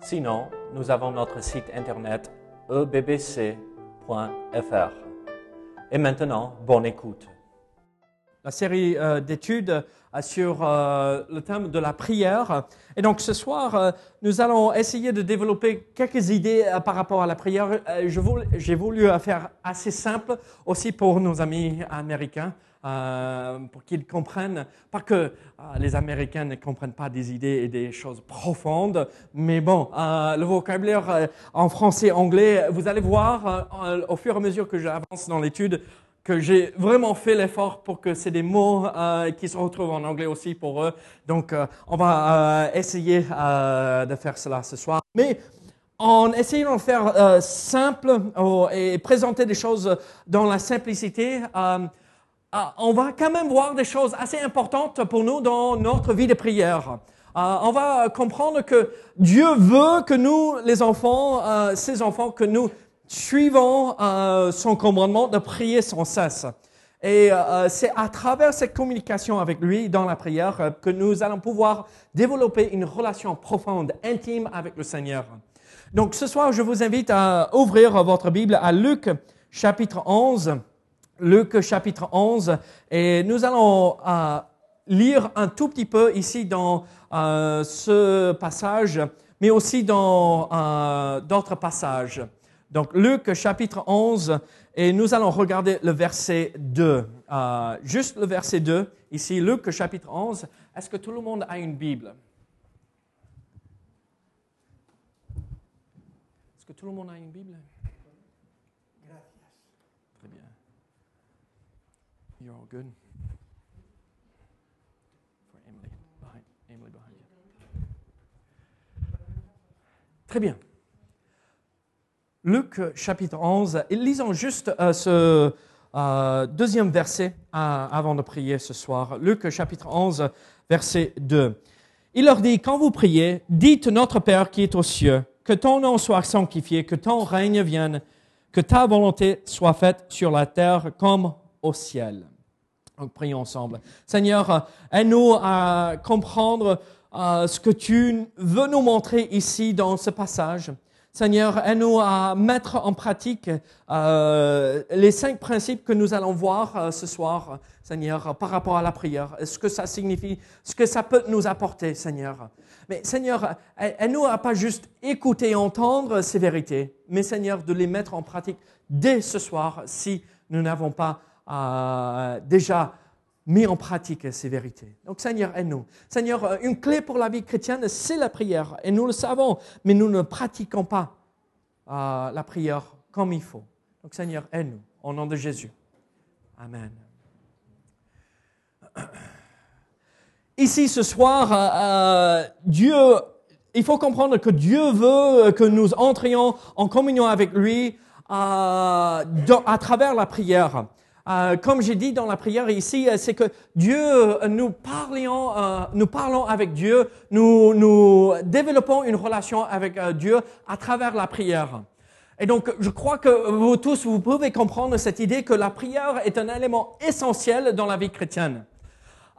Sinon, nous avons notre site internet ebbc.fr. Et maintenant, bonne écoute. La série euh, d'études euh, sur euh, le thème de la prière. Et donc ce soir, nous allons essayer de développer quelques idées par rapport à la prière. J'ai voulu euh, faire assez simple aussi pour nos amis américains. Euh, pour qu'ils comprennent, pas que euh, les Américains ne comprennent pas des idées et des choses profondes, mais bon, euh, le vocabulaire en français, anglais, vous allez voir au fur et à mesure que j'avance dans l'étude, que j'ai vraiment fait l'effort pour que c'est des mots qui se retrouvent en anglais aussi pour eux. Donc, on va essayer de faire cela ce soir. Mais en essayant de faire simple oh, et présenter des choses dans la simplicité, euh, on va quand même voir des choses assez importantes pour nous dans notre vie de prière. Euh, on va comprendre que Dieu veut que nous, les enfants, euh, ses enfants, que nous suivons euh, son commandement de prier sans cesse. Et euh, c'est à travers cette communication avec lui dans la prière euh, que nous allons pouvoir développer une relation profonde, intime avec le Seigneur. Donc ce soir, je vous invite à ouvrir votre Bible à Luc chapitre 11. Luc chapitre 11. Et nous allons euh, lire un tout petit peu ici dans euh, ce passage, mais aussi dans euh, d'autres passages. Donc Luc chapitre 11, et nous allons regarder le verset 2. Euh, juste le verset 2, ici, Luc chapitre 11. Est-ce que tout le monde a une Bible? Est-ce que tout le monde a une Bible Très bien. Très bien. Luc chapitre 11, et lisons juste euh, ce euh, deuxième verset euh, avant de prier ce soir. Luc chapitre 11, verset 2. Il leur dit, quand vous priez, dites Notre Père qui est aux cieux, que ton nom soit sanctifié, que ton règne vienne, que ta volonté soit faite sur la terre comme au ciel. Donc prions ensemble. Seigneur, aide-nous à comprendre euh, ce que tu veux nous montrer ici dans ce passage. Seigneur, aide-nous à mettre en pratique euh, les cinq principes que nous allons voir euh, ce soir, Seigneur, par rapport à la prière, ce que ça signifie, ce que ça peut nous apporter, Seigneur? Mais Seigneur, aide-nous à pas juste écouter et entendre ces vérités, mais Seigneur, de les mettre en pratique dès ce soir si nous n'avons pas euh, déjà mis en pratique ces vérités. Donc Seigneur, aide-nous. Seigneur, euh, une clé pour la vie chrétienne, c'est la prière. Et nous le savons, mais nous ne pratiquons pas euh, la prière comme il faut. Donc Seigneur, aide-nous. Au nom de Jésus. Amen. Ici, ce soir, euh, Dieu, il faut comprendre que Dieu veut que nous entrions en communion avec lui à travers la prière. Euh, comme j'ai dit dans la prière ici, euh, c'est que Dieu, euh, nous parlions, nous parlons avec Dieu, nous, nous développons une relation avec Dieu à travers la prière. Et donc, je crois que vous tous, vous pouvez comprendre cette idée que la prière est un élément essentiel dans la vie chrétienne.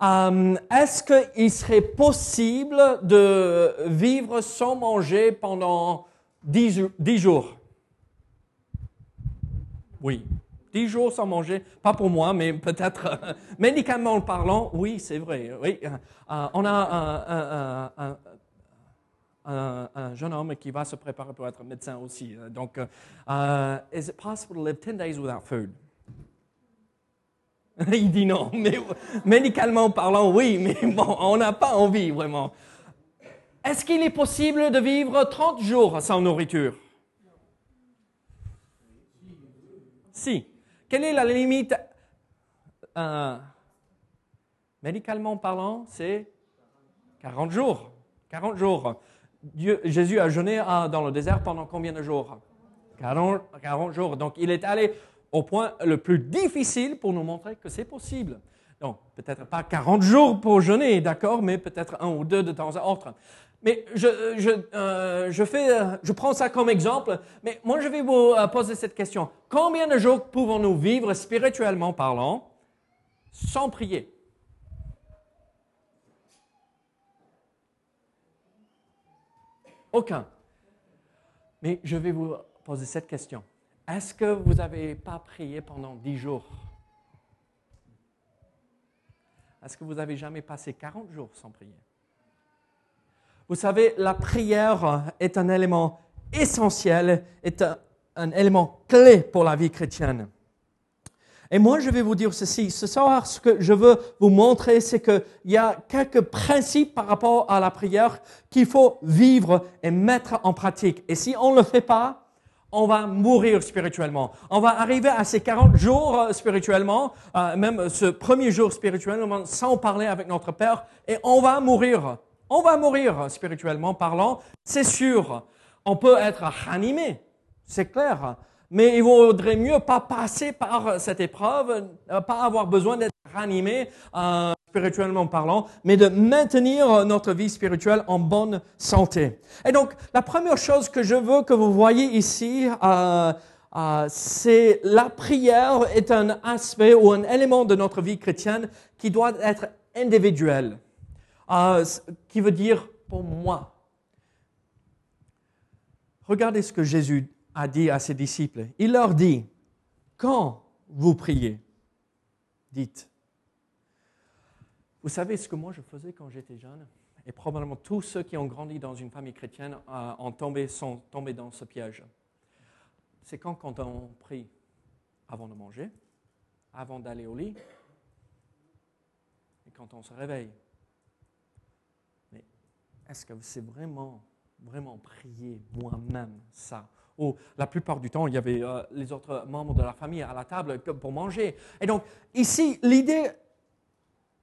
Est-ce qu'il serait possible de vivre sans manger pendant dix jou- dix jours? Oui. Dix jours sans manger, pas pour moi, mais peut-être euh, médicalement parlant, oui, c'est vrai. Oui. Euh, on a un, un- un- un- un- un jeune homme qui va se préparer pour être médecin aussi. Euh, Donc, euh, euh, is it possible to live 10 days without food? Il dit non, mais médicalement parlant, oui, mais bon, on n'a pas envie vraiment. Est-ce qu'il est possible de vivre 30 jours sans nourriture? Si. Quelle est la limite? Médicalement parlant, c'est 40 jours. 40 jours. Jésus a jeûné dans le désert pendant combien de jours? 40, 40 jours. Donc il est allé au point le plus difficile pour nous montrer que c'est possible. Donc, peut-être pas 40 jours pour jeûner, d'accord, mais peut-être un ou deux de temps à autre. Mais je, je, euh, je, fais, euh, je prends ça comme exemple, mais moi je vais vous euh, poser cette question. Combien de jours pouvons-nous vivre spirituellement parlant sans prier? Aucun. Mais je vais vous poser cette question. Est-ce que vous n'avez pas prié pendant dix jours? Est-ce que vous n'avez jamais passé 40 jours sans prier? Vous savez, la prière est un élément essentiel, est un, élément clé pour la vie chrétienne. Et moi, je vais vous dire ceci. Ce soir, ce que je veux vous montrer, c'est qu'il y a quelques principes par rapport à la prière qu'il faut vivre et mettre en pratique. Et si on ne le fait pas, on va mourir spirituellement. On va arriver à ces 40 jours euh, spirituellement, euh, même ce premier jour spirituellement, sans parler avec notre Père, et on va mourir. On va mourir spirituellement parlant, c'est sûr. On peut être animé, c'est clair. Mais il vaudrait mieux pas passer par cette épreuve, euh, pas avoir besoin d'être ranimé euh, spirituellement parlant, mais de maintenir notre vie spirituelle en bonne santé. Et donc, la première chose que je veux que vous voyez ici, euh, euh, c'est la prière est un aspect ou un élément de notre vie chrétienne qui doit être individuel, euh, qui veut dire pour moi. Regardez ce que Jésus a dit à ses disciples. Il leur dit, quand vous priez, dites. Vous savez ce que moi je faisais quand j'étais jeune? Et probablement tous ceux qui ont grandi dans une famille chrétienne euh, ont tombé, sont tombés dans ce piège. C'est quand, quand on prie avant de manger, avant d'aller au lit, et quand on se réveille. Est-ce que c'est vraiment, vraiment prier moi-même ça? Ou la plupart du temps, il y avait euh, les autres membres de la famille à la table pour manger. Et donc, ici, l'idée,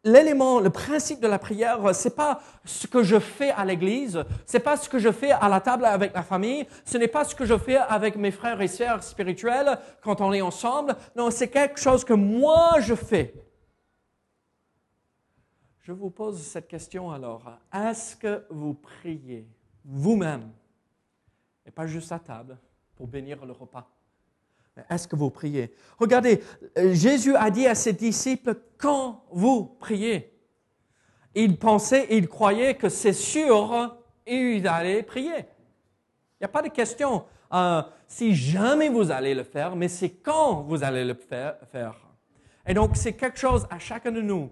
l'élément, le principe de la prière, c'est pas ce que je fais à l'église, c'est pas ce que je fais à la table avec la famille, ce n'est pas ce que je fais avec mes frères et sœurs spirituels quand on est ensemble. Non, c'est quelque chose que moi je fais. Je vous pose cette question alors. Est-ce que vous priez vous-même et pas juste à table pour bénir le repas? Est-ce que vous priez? Regardez, Jésus a dit à ses disciples, quand vous priez, il pensait, il croyait que c'est sûr, il allait prier. Il n'y a pas de question euh, si jamais vous allez le faire, mais c'est quand vous allez le faire. Et donc, c'est quelque chose à chacun de nous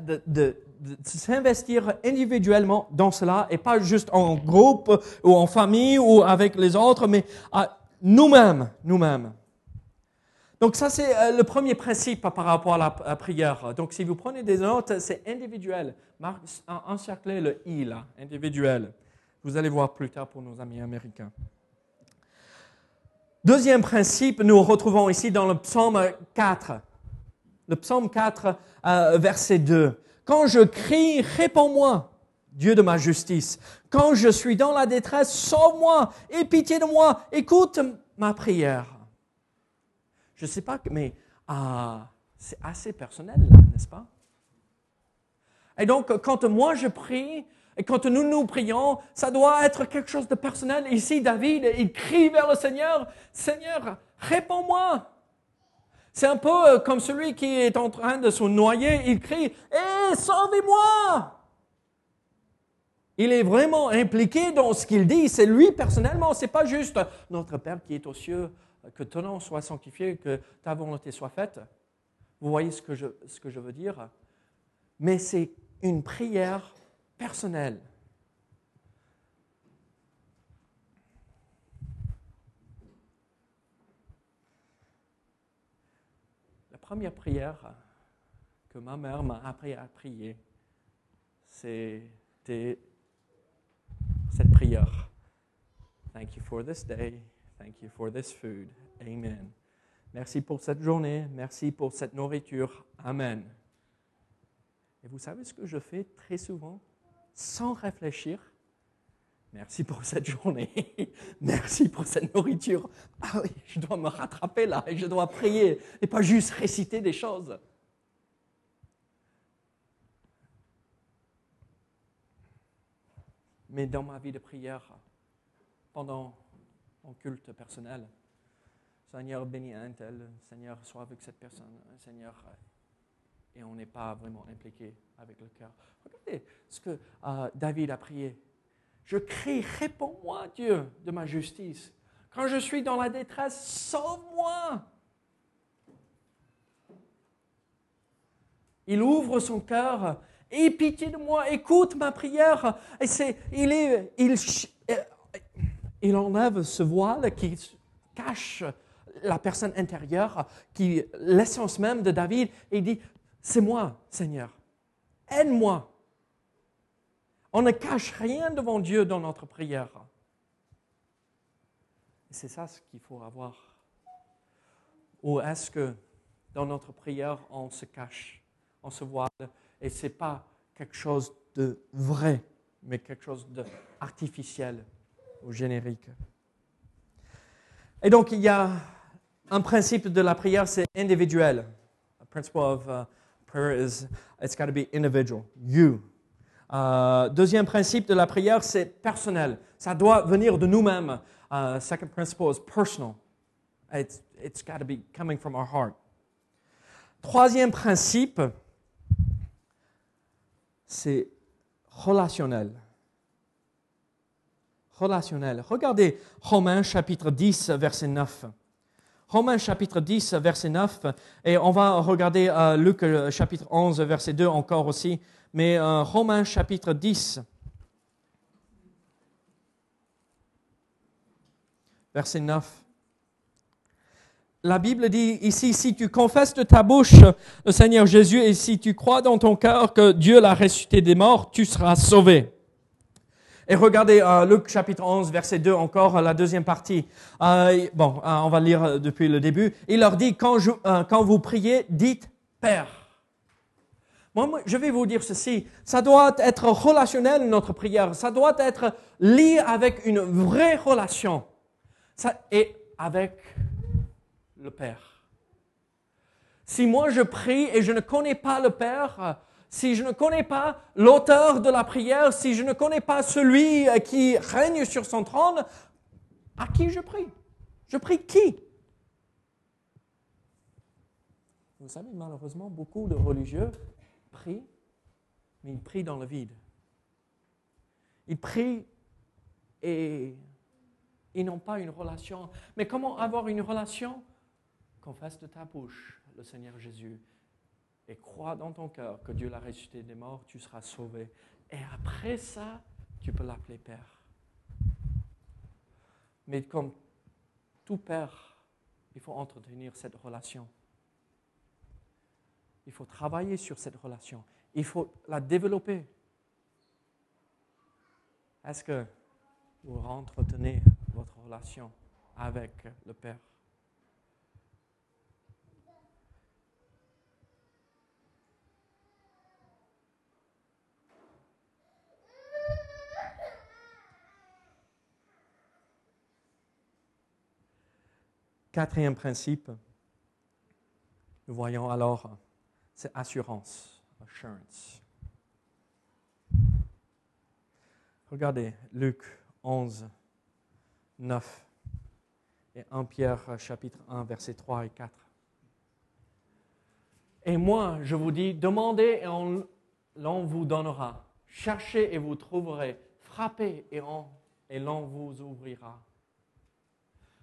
de, s'investir individuellement dans cela et pas juste en groupe ou en famille ou avec les autres, mais nous-mêmes, nous-mêmes. Donc ça, c'est euh, le premier principe par rapport à la, prière. Donc si vous prenez des notes, c'est individuel. Encerclez le I là, individuel. Vous allez voir plus tard pour nos amis américains. Deuxième principe, nous retrouvons ici dans le psaume 4. Le psaume 4, euh, verset 2. Quand je crie, réponds-moi, Dieu de ma justice. Quand je suis dans la détresse, sauve-moi, aie pitié de moi, écoute ma prière. Je ne sais pas, mais ah, c'est assez personnel, n'est-ce pas? Et donc, quand moi je prie, et quand nous nous prions, ça doit être quelque chose de personnel. Ici, David, il crie vers le Seigneur, Seigneur, réponds-moi. C'est un peu euh, comme celui qui est en train de se noyer, il crie Hé, sauvez-moi! Il est vraiment impliqué dans ce qu'il dit, c'est lui personnellement, c'est pas juste notre Père qui est aux cieux, que ton nom soit sanctifié, que ta volonté soit faite. Vous voyez ce que je, ce que je veux dire. Mais c'est une prière personnelle. Première prière que ma mère m'a appris à prier, c'était cette prière. Thank you for this day. Thank you for this food. Amen. Merci pour cette journée. Merci pour cette nourriture. Amen. Et vous savez ce que je fais très souvent, sans réfléchir, Merci pour cette journée. Merci pour cette nourriture. Ah oui, je dois me rattraper là et je dois prier et pas juste réciter des choses. Mais dans ma vie de prière, pendant mon culte personnel, Seigneur, bénis un tel, Seigneur, sois avec cette personne, Seigneur, et on n'est pas vraiment impliqué avec le cœur. Regardez ce que euh, David a prié. Je crie, réponds-moi, Dieu, de ma justice. Quand je suis dans la détresse, sauve-moi. Il ouvre son cœur. Aie pitié de moi, écoute ma prière. Il, il enlève ce voile qui cache la personne intérieure, qui l'essence même de David, et il dit, c'est moi, Seigneur. Aide-moi. On ne cache rien devant Dieu dans notre prière. C'est ça ce qu'il faut avoir. Ou est-ce que dans notre prière, on se cache, on se voile, et ce n'est pas quelque chose de vrai, mais quelque chose d'artificiel ou générique. Et donc, il y a un principe de la prière, c'est individuel. Prayer is, it's got to be individual. Euh, deuxième principe de la prière, c'est personnel. Ça doit venir de nous-mêmes. Uh, second principle is personal. It's, it's got to be coming from our heart. Troisième principe, c'est relationnel. Relationnel. Regardez Romains chapitre 10, verset 9. Romains chapitre 10, verset 9, et on va regarder euh, Luc euh, chapitre 11, verset 2 encore aussi mais euh, Romains chapitre 10, verset 9. La Bible dit ici, si tu confesses de ta bouche le Seigneur Jésus et si tu crois dans ton cœur que Dieu l'a ressuscité des morts, tu seras sauvé. Et regardez euh, Luc chapitre 11, verset 2 encore, la deuxième partie. Euh, bon, on va lire depuis le début. Il leur dit, quand, quand vous priez, dites Père. Moi, je vais vous dire ceci, ça doit être relationnel notre prière, ça doit être lié avec une vraie relation ça, et avec le Père. Si moi je prie et je ne connais pas le Père, si je ne connais pas l'auteur de la prière, si je ne connais pas celui qui règne sur son trône, à qui je prie? Je prie qui? Vous savez, malheureusement, beaucoup de religieux prient, mais ils prient dans le vide. Ils prient et ils n'ont pas une relation. Mais comment avoir une relation? Confesse de ta bouche le Seigneur Jésus et crois dans ton cœur que Dieu l'a ressuscité des morts, tu seras sauvé. Et après ça, tu peux l'appeler Père. Mais comme tout Père, il faut entretenir cette relation. Il faut travailler sur cette relation. Il faut la développer. Est-ce que vous entretenez votre relation avec le Père? Quatrième principe, nous voyons alors c'est assurance, assurance. Regardez Luc 11, 9 et 1 Pierre chapitre 1, versets 3 et 4. Et moi, je vous dis, demandez et on, l'on vous donnera. Cherchez et vous trouverez. Frappez et l'on vous ouvrira.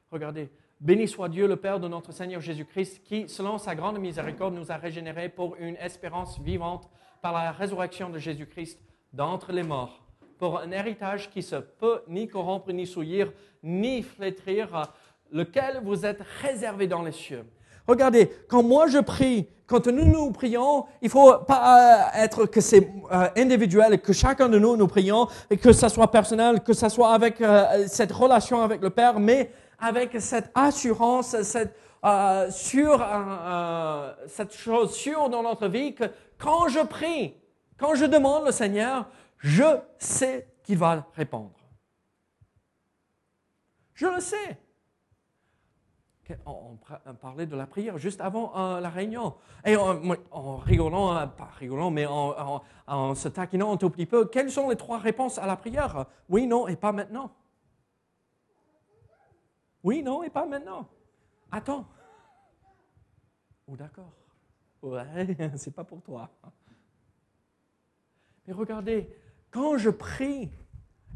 Regardez, Béni soit Dieu, le Père de notre Seigneur Jésus-Christ, qui, selon sa grande miséricorde, nous a régénérés pour une espérance vivante par la résurrection de Jésus-Christ d'entre les morts, pour un héritage qui se peut ni corrompre, ni souillir, ni flétrir, lequel vous êtes réservé dans les cieux. Regardez, quand moi je prie, quand nous nous prions, il faut pas euh, être que c'est euh, individuel, que chacun de nous nous prions, et que ça soit personnel, que ça soit avec euh, cette relation avec le Père, mais avec cette assurance, cette, euh, sur, euh, euh, cette chose sûre dans notre vie que quand je prie, quand je demande le Seigneur, je sais qu'il va répondre. Je le sais. On, parlait de la prière juste avant euh, la réunion. Et en, rigolant, euh, pas rigolant, mais en, se taquinant un tout petit peu, quelles sont les trois réponses à la prière? Oui, non et pas maintenant. Oui, non et pas maintenant. Attends. Oh, d'accord. Ouais, c'est pas pour toi. Mais regardez, quand je prie,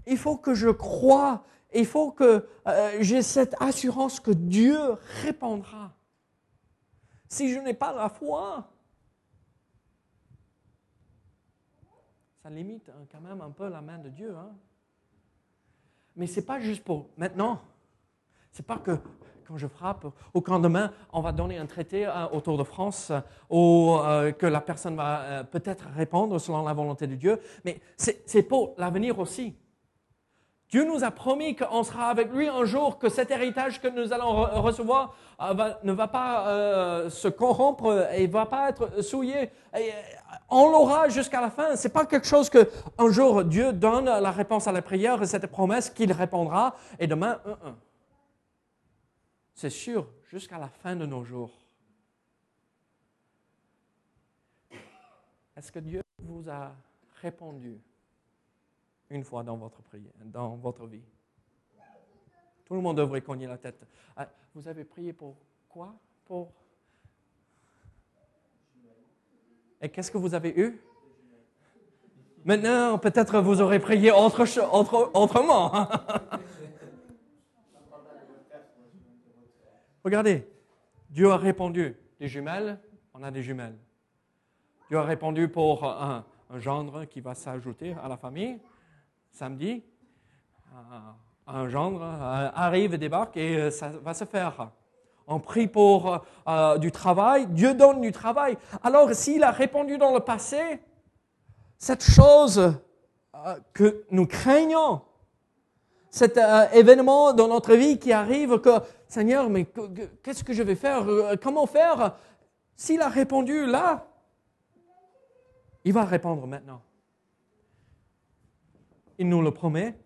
il faut que je croie, il faut que euh, j'ai cette assurance que Dieu répondra. Si je n'ai pas la foi, ça limite hein, quand même un peu la main de Dieu. Hein. Mais ce n'est pas juste pour maintenant. Ce n'est pas que quand je frappe, au camp demain, on va donner un traité euh, autour de France ou euh, que la personne va euh, peut-être répondre selon la volonté de Dieu, mais c'est pour l'avenir aussi. Dieu nous a promis qu'on sera avec lui un jour, que cet héritage que nous allons recevoir ne va pas se corrompre et ne va pas être souillé. on l'aura jusqu'à la fin. Ce n'est pas quelque chose que un jour Dieu donne la réponse à la prière et cette promesse qu'il répondra et demain, c'est sûr, jusqu'à la fin de nos jours. Est-ce que Dieu vous a répondu une fois dans votre prière, dans votre vie? Tout le monde devrait cogner la tête. Ah, vous avez prié pour quoi? Pour? Et qu'est-ce que vous avez eu? Maintenant, peut-être vous aurez prié autre, autre, autrement. Regardez, Dieu a répondu. Des jumelles, on a des jumelles. Dieu a répondu pour un, gendre qui va s'ajouter à la famille. Samedi, un gendre euh, arrive débarque et euh, ça va se faire. On prie pour euh, du travail, Dieu donne du travail. Alors s'il a répondu dans le passé, cette chose que nous craignons, cet événement dans notre vie qui arrive, que Seigneur, mais qu'est-ce que je vais faire? Euh, Comment faire? S'il a répondu là, il va répondre maintenant. Il nous le promet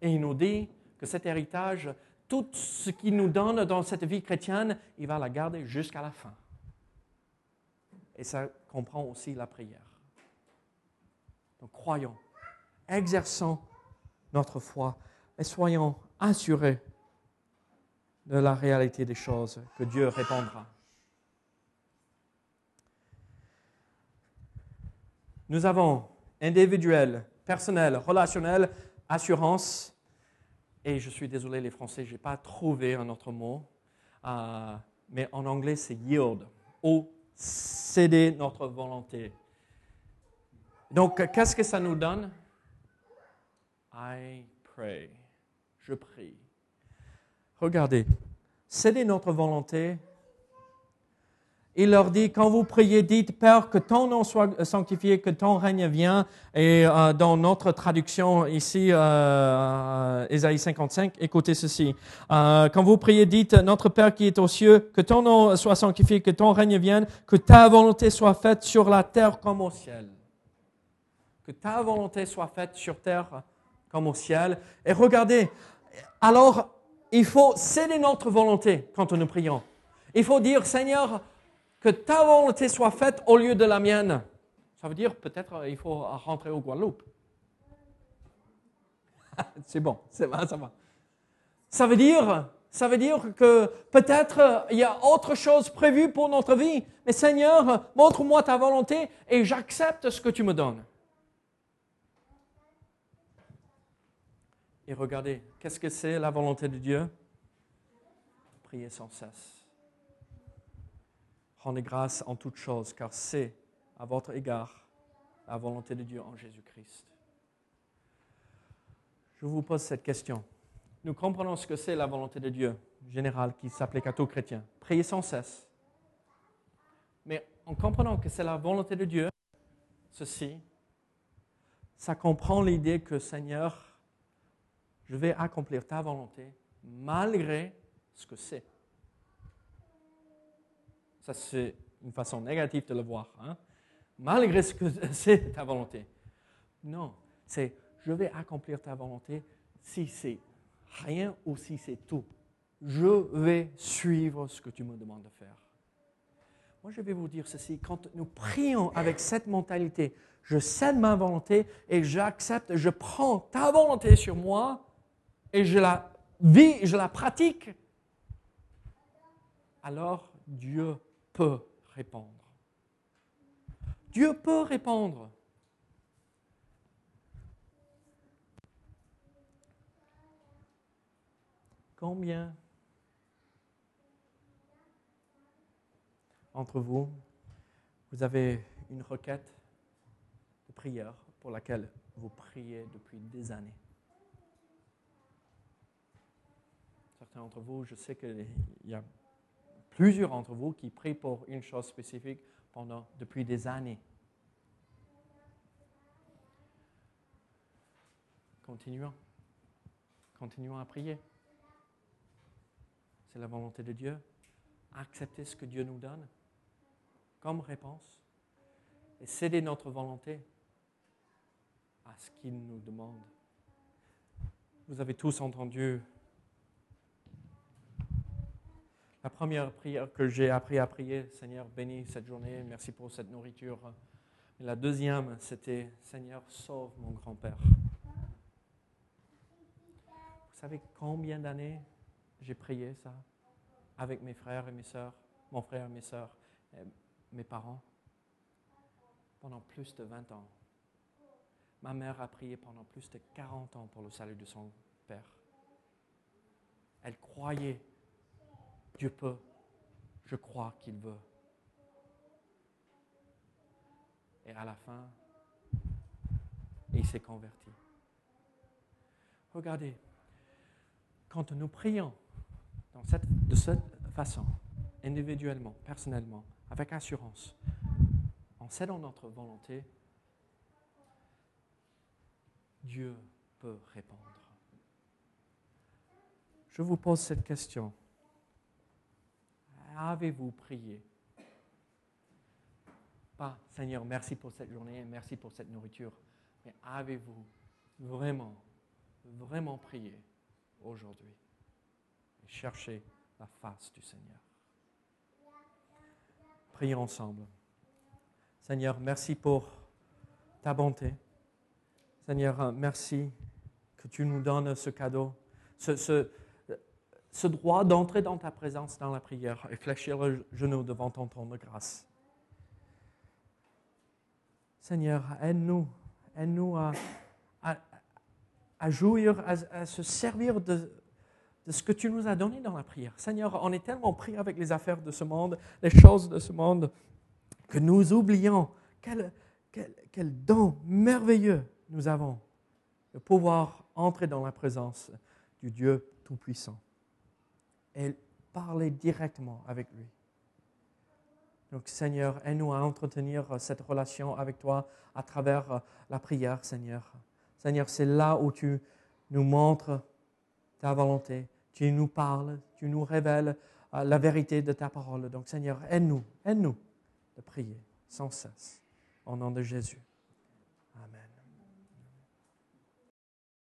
et il nous dit que cet héritage, tout ce qu'il nous donne dans cette vie chrétienne, il va la garder jusqu'à la fin. Et ça comprend aussi la prière. Donc croyons, exerçons notre foi et soyons assurés de la réalité des choses, que Dieu répondra. Nous avons individuel, personnel, relationnel, assurance, et je suis désolé les Français, je n'ai pas trouvé un autre mot, euh, mais en anglais c'est yield, ou céder notre volonté. Donc, qu'est-ce que ça nous donne? I pray. Je prie. Regardez, cédez notre volonté. Il leur dit, quand vous priez, dites, Père, que ton nom soit sanctifié, que ton règne vienne. Et euh, dans notre traduction ici, euh, Ésaïe 55, écoutez ceci. Euh, quand vous priez, dites, Notre Père qui est aux cieux, que ton nom soit sanctifié, que ton règne vienne, que ta volonté soit faite sur la terre comme au ciel. Que ta volonté soit faite sur terre comme au ciel. Et regardez, alors il faut céder notre volonté quand nous prions. Il faut dire, Seigneur, que ta volonté soit faite au lieu de la mienne. Ça veut dire peut-être qu'il faut rentrer au Guadeloupe. C'est bon, ça va, ça va. Ça veut dire, ça veut dire que peut-être il y a autre chose prévue pour notre vie. Mais Seigneur, montre-moi ta volonté et j'accepte ce que tu me donnes. Et regardez, qu'est-ce que c'est la volonté de Dieu? Priez sans cesse. Rendez grâce en toutes choses, car c'est à votre égard la volonté de Dieu en Jésus-Christ. Je vous pose cette question. Nous comprenons ce que c'est la volonté de Dieu générale qui s'applique à tout chrétien. Priez sans cesse. Mais en comprenant que c'est la volonté de Dieu, ceci, ça comprend l'idée que Seigneur, je vais accomplir ta volonté malgré ce que c'est. Ça, c'est une façon négative de le voir. Hein. Malgré ce que c'est ta volonté. Non, c'est je vais accomplir ta volonté si c'est rien ou si c'est tout. Je vais suivre ce que tu me demandes de faire. Moi, je vais vous dire ceci, quand nous prions avec cette mentalité, je cède ma volonté et j'accepte, je prends ta volonté sur moi et je la vis, je la pratique, alors Dieu peut répondre. Dieu peut répondre. Combien entre vous, vous avez une requête de prière pour laquelle vous priez depuis des années? Certains d'entre vous, je sais qu'il y a plusieurs d'entre vous qui prient pour une chose spécifique pendant, depuis des années. Continuons. Continuons à prier. C'est la volonté de Dieu. Accepter ce que Dieu nous donne comme réponse et céder notre volonté à ce qu'il nous demande. Vous avez tous entendu la première prière que j'ai appris à prier, Seigneur, bénis cette journée, merci pour cette nourriture. Et la deuxième, c'était Seigneur, sauve mon grand-père. Vous savez combien d'années j'ai prié ça avec mes frères et mes sœurs, mon frère et mes sœurs mes parents? Pendant plus de 20 ans. Ma mère a prié pendant plus de 40 ans pour le salut de son père. Elle croyait, Dieu peut, je crois qu'il veut. Et à la fin, il s'est converti. Regardez, quand nous prions de cette façon, individuellement, personnellement, avec assurance, en cédant notre volonté, Dieu peut répondre. Je vous pose cette question. Avez-vous prié? Pas, Seigneur, merci pour cette journée, merci pour cette nourriture, mais avez-vous vraiment, vraiment prié aujourd'hui? Et cherché la face du Seigneur Prions ensemble. Seigneur, merci pour ta bonté. Seigneur, merci que tu nous donnes ce cadeau, ce, ce, droit d'entrer dans ta présence dans la prière et fléchir le genou devant ton trône de grâce. Seigneur, aide-nous, aide-nous à, jouir, à, se servir de, ce que tu nous as donné dans la prière. Seigneur, on est tellement pris avec les affaires de ce monde, les choses de ce monde, que nous oublions quel, don merveilleux nous avons de pouvoir entrer dans la présence du Dieu Tout-Puissant et parler directement avec lui. Donc Seigneur, aide-nous à entretenir cette relation avec toi à travers la prière, Seigneur. Seigneur, c'est là où tu nous montres ta volonté, tu nous parles, tu nous révèles euh, la vérité de ta parole. Donc Seigneur, aide-nous, aide-nous de prier sans cesse. Au nom de Jésus.